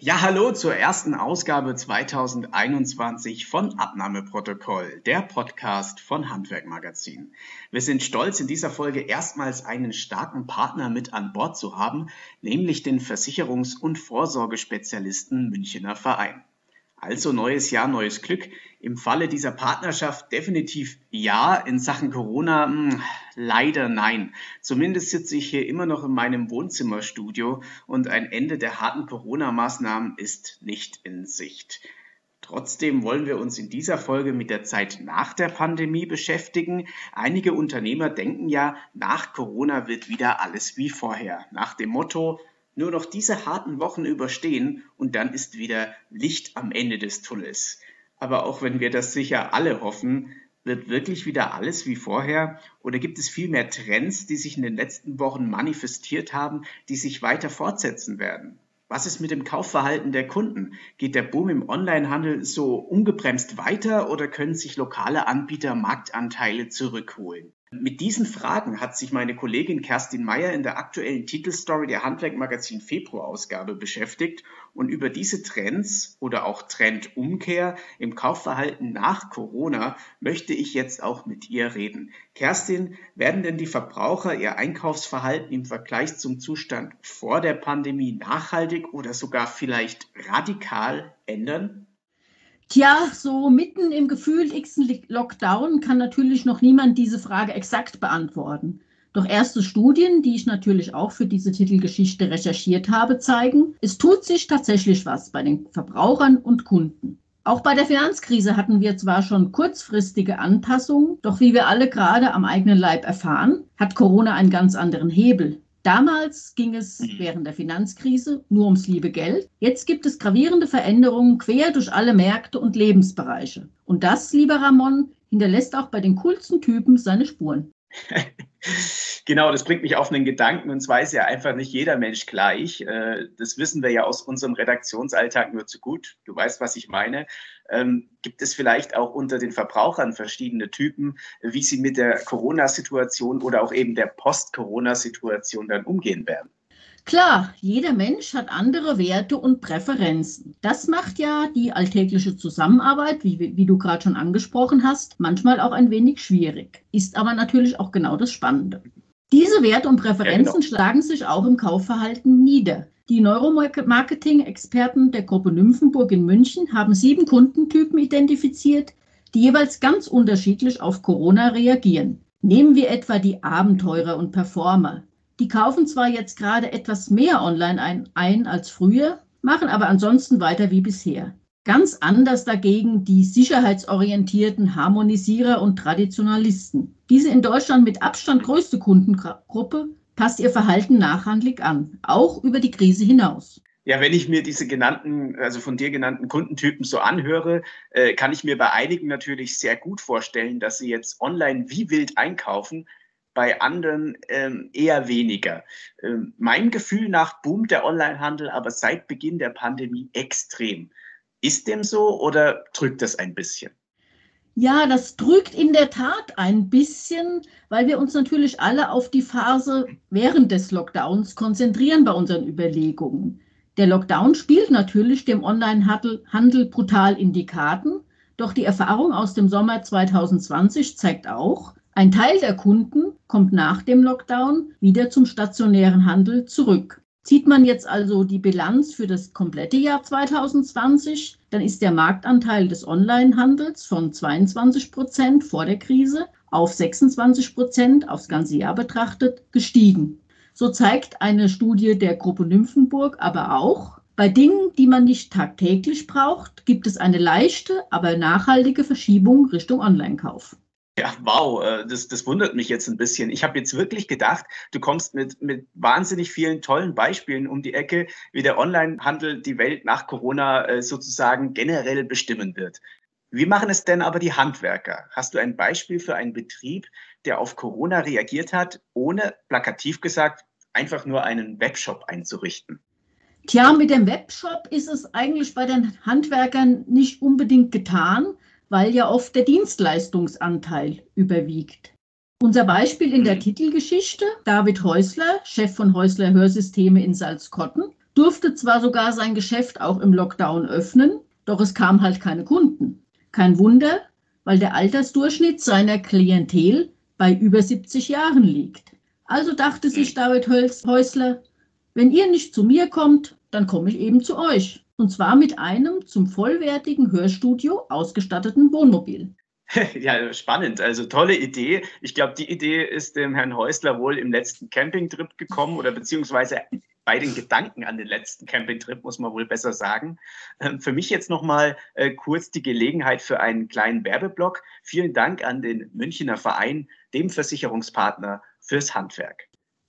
Ja, hallo zur ersten Ausgabe 2021 von Abnahmeprotokoll, der Podcast von Handwerkmagazin. Wir sind stolz, in dieser Folge erstmals einen starken Partner mit an Bord zu haben, nämlich den Versicherungs- und Vorsorgespezialisten Münchener Verein. Also neues Jahr, neues Glück. Im Falle dieser Partnerschaft definitiv ja, in Sachen Corona mh, hm, leider nein. Zumindest sitze ich hier immer noch in meinem Wohnzimmerstudio und ein Ende der harten Corona-Maßnahmen ist nicht in Sicht. Trotzdem wollen wir uns in dieser Folge mit der Zeit nach der Pandemie beschäftigen. Einige Unternehmer denken ja, nach Corona wird wieder alles wie vorher. Nach dem Motto, nur noch diese harten Wochen überstehen und dann ist wieder Licht am Ende des Tunnels. Aber auch wenn wir das sicher alle hoffen, wird wirklich wieder alles wie vorher? Oder gibt es viel mehr Trends, die sich in den letzten Wochen manifestiert haben, die sich weiter fortsetzen werden? Was ist mit dem Kaufverhalten der Kunden? Geht der Boom im Onlinehandel so ungebremst weiter oder können sich lokale Anbieter Marktanteile zurückholen? Mit diesen Fragen hat sich meine Kollegin Kerstin Meyer in der aktuellen Titelstory der Handwerkmagazin Februar-Ausgabe beschäftigt und über diese Trends oder auch Trendumkehr im Kaufverhalten nach Corona möchte ich jetzt auch mit ihr reden. Kerstin, werden denn die Verbraucher ihr Einkaufsverhalten im Vergleich zum Zustand vor der Pandemie nachhaltig oder sogar vielleicht radikal ändern? Tja, so mitten im gefühlten Lockdown kann natürlich noch niemand diese Frage exakt beantworten. Doch erste Studien, die ich natürlich auch für diese Titelgeschichte recherchiert habe, zeigen, es tut sich tatsächlich was bei den Verbrauchern und Kunden. Auch bei der Finanzkrise hatten wir zwar schon kurzfristige Anpassungen, doch wie wir alle gerade am eigenen Leib erfahren, hat Corona einen ganz anderen Hebel. Damals ging es mhm. während der Finanzkrise nur ums liebe Geld. Jetzt gibt es gravierende Veränderungen quer durch alle Märkte und Lebensbereiche. Und das, lieber Ramon, hinterlässt auch bei den coolsten Typen seine Spuren. genau, das bringt mich auf einen Gedanken und zwar ist ja einfach nicht jeder Mensch gleich. Äh, das wissen wir ja aus unserem Redaktionsalltag nur zu gut. Du weißt, was ich meine. Ähm, gibt es vielleicht auch unter den Verbrauchern verschiedene Typen, wie sie mit der Corona-Situation oder auch eben der Post-Corona-Situation dann umgehen werden? Klar, jeder Mensch hat andere Werte und Präferenzen. Das macht ja die alltägliche Zusammenarbeit, wie, wie du gerade schon angesprochen hast, manchmal auch ein wenig schwierig. Ist aber natürlich auch genau das Spannende. Diese Werte und Präferenzen ja, genau. schlagen sich auch im Kaufverhalten nieder. Die Neuromarketing-Experten der Gruppe Nymphenburg in München haben sieben Kundentypen identifiziert, die jeweils ganz unterschiedlich auf Corona reagieren. Nehmen wir etwa die Abenteurer und Performer. Die kaufen zwar jetzt gerade etwas mehr online ein, ein als früher, machen aber ansonsten weiter wie bisher. Ganz anders dagegen die sicherheitsorientierten Harmonisierer und Traditionalisten. Diese in Deutschland mit Abstand größte Kundengruppe passt ihr Verhalten nachhaltig an, auch über die Krise hinaus. Ja, wenn ich mir diese genannten, also von dir genannten Kundentypen so anhöre, äh, kann ich mir bei einigen natürlich sehr gut vorstellen, dass sie jetzt online wie wild einkaufen, bei anderen ähm, eher weniger. Ähm, mein Gefühl nach boomt der Onlinehandel aber seit Beginn der Pandemie extrem. Ist dem so oder drückt das ein bisschen? Ja, das drückt in der Tat ein bisschen, weil wir uns natürlich alle auf die Phase während des Lockdowns konzentrieren bei unseren Überlegungen. Der Lockdown spielt natürlich dem Onlinehandel brutal in die Karten, doch die Erfahrung aus dem Sommer 2020 zeigt auch, ein Teil der Kunden kommt nach dem Lockdown wieder zum stationären Handel zurück. Zieht man jetzt also die Bilanz für das komplette Jahr 2020, dann ist der Marktanteil des Onlinehandels von 22 Prozent vor der Krise auf 26 Prozent aufs ganze Jahr betrachtet gestiegen. So zeigt eine Studie der Gruppe Nymphenburg aber auch, bei Dingen, die man nicht tagtäglich braucht, gibt es eine leichte, aber nachhaltige Verschiebung Richtung Onlinekauf. Ja, wow, äh, das, das wundert mich jetzt ein bisschen. Ich habe jetzt wirklich gedacht, du kommst mit, mit wahnsinnig vielen tollen Beispielen um die Ecke, wie der Onlinehandel die Welt nach Corona äh, sozusagen generell bestimmen wird. Wie machen es denn aber die Handwerker? Hast du ein Beispiel für einen Betrieb, der auf Corona reagiert hat, ohne plakativ gesagt einfach nur einen Webshop einzurichten? Tja, mit dem Webshop ist es eigentlich bei den Handwerkern nicht unbedingt getan, weil ja oft der Dienstleistungsanteil überwiegt. Unser Beispiel in der mhm. Titelgeschichte, David Häusler, Chef von Häusler Hörsysteme in Salzkotten, durfte zwar sogar sein Geschäft auch im Lockdown öffnen, doch es kam halt keine Kunden. Kein Wunder, weil der Altersdurchschnitt seiner Klientel bei über 70 Jahren liegt. Also dachte sich David Häusler, wenn ihr nicht zu mir kommt, dann komme ich eben zu euch. Und zwar mit einem zum vollwertigen Hörstudio ausgestatteten Wohnmobil. Ja, spannend. Also tolle Idee. Ich glaube, die Idee ist dem Herrn Häusler wohl im letzten Campingtrip gekommen oder beziehungsweise bei den Gedanken an den letzten Campingtrip, muss man wohl besser sagen. Ähm, für mich jetzt nochmal äh, kurz die Gelegenheit für einen kleinen Werbeblock. Vielen Dank an den Münchner Verein, dem Versicherungspartner fürs Handwerk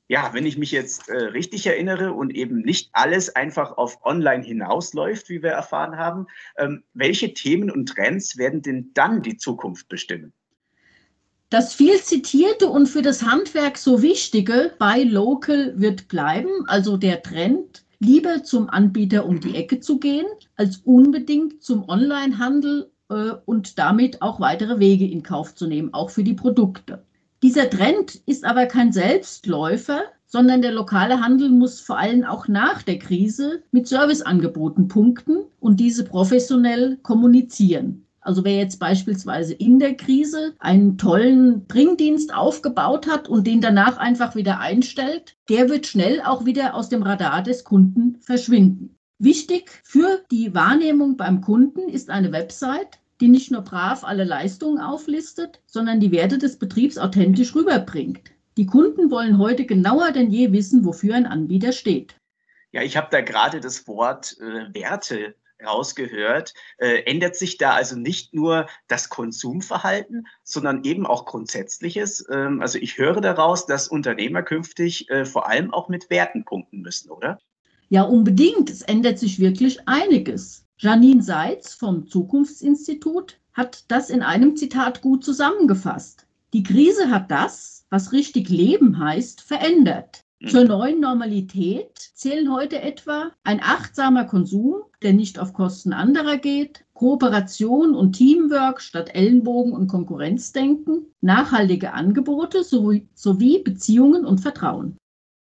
ja, wenn ich mich jetzt äh, richtig erinnere und eben nicht alles einfach auf Online hinausläuft, wie wir erfahren haben, ähm, welche Themen und Trends werden denn dann die Zukunft bestimmen? Das viel zitierte und für das Handwerk so wichtige Buy Local wird bleiben, also der Trend, lieber zum Anbieter um die Ecke zu gehen, als unbedingt zum Onlinehandel äh, und damit auch weitere Wege in Kauf zu nehmen, auch für die Produkte. Dieser Trend ist aber kein Selbstläufer, sondern der lokale Handel muss vor allem auch nach der Krise mit Serviceangeboten punkten und diese professionell kommunizieren. Also wer jetzt beispielsweise in der Krise einen tollen Bringdienst aufgebaut hat und den danach einfach wieder einstellt, der wird schnell auch wieder aus dem Radar des Kunden verschwinden. Wichtig für die Wahrnehmung beim Kunden ist eine Website, die nicht nur brav alle Leistungen auflistet, sondern die Werte des Betriebs authentisch rüberbringt. Die Kunden wollen heute genauer denn je wissen, wofür ein Anbieter steht. Ja, ich habe da gerade das Wort äh, Werte rausgehört. Äh, ändert sich da also nicht nur das Konsumverhalten, sondern eben auch Grundsätzliches? Ähm, also ich höre daraus, dass Unternehmer künftig äh, vor allem auch mit Werten punkten müssen, oder? Ja, unbedingt. Es ändert sich wirklich einiges. Janine Seitz vom Zukunftsinstitut hat das in einem Zitat gut zusammengefasst. Die Krise hat das, was richtig Leben heißt, verändert. Mhm. Zur neuen Normalität zählen heute etwa ein achtsamer Konsum, der nicht auf Kosten anderer geht, Kooperation und Teamwork statt Ellenbogen und Konkurrenzdenken, nachhaltige Angebote sowie Beziehungen und Vertrauen.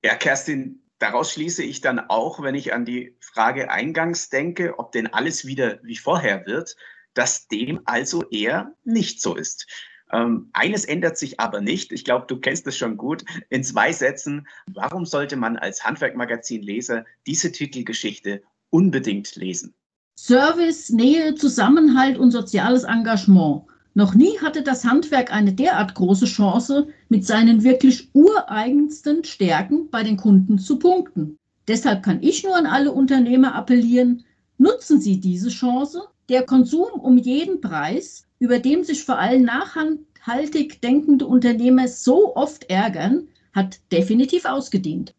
Ja, Kerstin, daraus schließe ich dann auch, wenn ich an die Frage eingangs denke, ob denn alles wieder wie vorher wird, dass dem also eher nicht so ist. Ähm, eines ändert sich aber nicht. Ich glaube, du kennst es schon gut. In zwei Sätzen. Warum sollte man als Handwerkmagazin-Leser diese Titelgeschichte unbedingt lesen? Service, Nähe, Zusammenhalt und soziales Engagement. Noch nie hatte das Handwerk eine derart große Chance, mit seinen wirklich ureigensten Stärken bei den Kunden zu punkten. Deshalb kann ich nur an alle Unternehmer appellieren, nutzen Sie diese Chance. Der Konsum um jeden Preis, über den sich vor allem nachhaltig denkende Unternehmer so oft ärgern, hat definitiv ausgedient.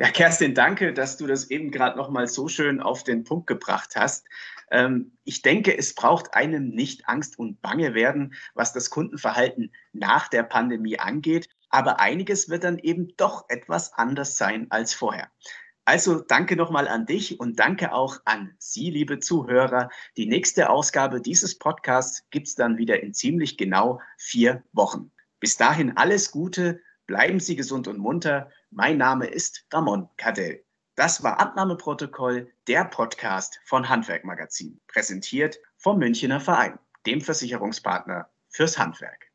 Ja, Kerstin, danke, dass du das eben gerade noch mal so schön auf den Punkt gebracht hast. Ähm, ich denke, es braucht einem nicht Angst und Bange werden, was das Kundenverhalten nach der Pandemie angeht. Aber einiges wird dann eben doch etwas anders sein als vorher. Also danke nochmal an dich und danke auch an Sie, liebe Zuhörer. Die nächste Ausgabe dieses Podcasts gibt es dann wieder in ziemlich genau vier Wochen. Bis dahin alles Gute, bleiben Sie gesund und munter. Mein Name ist Ramon Cadell. Das war Abnahmeprotokoll, der Podcast von Handwerk Magazin, präsentiert vom Münchner Verein, dem Versicherungspartner fürs Handwerk.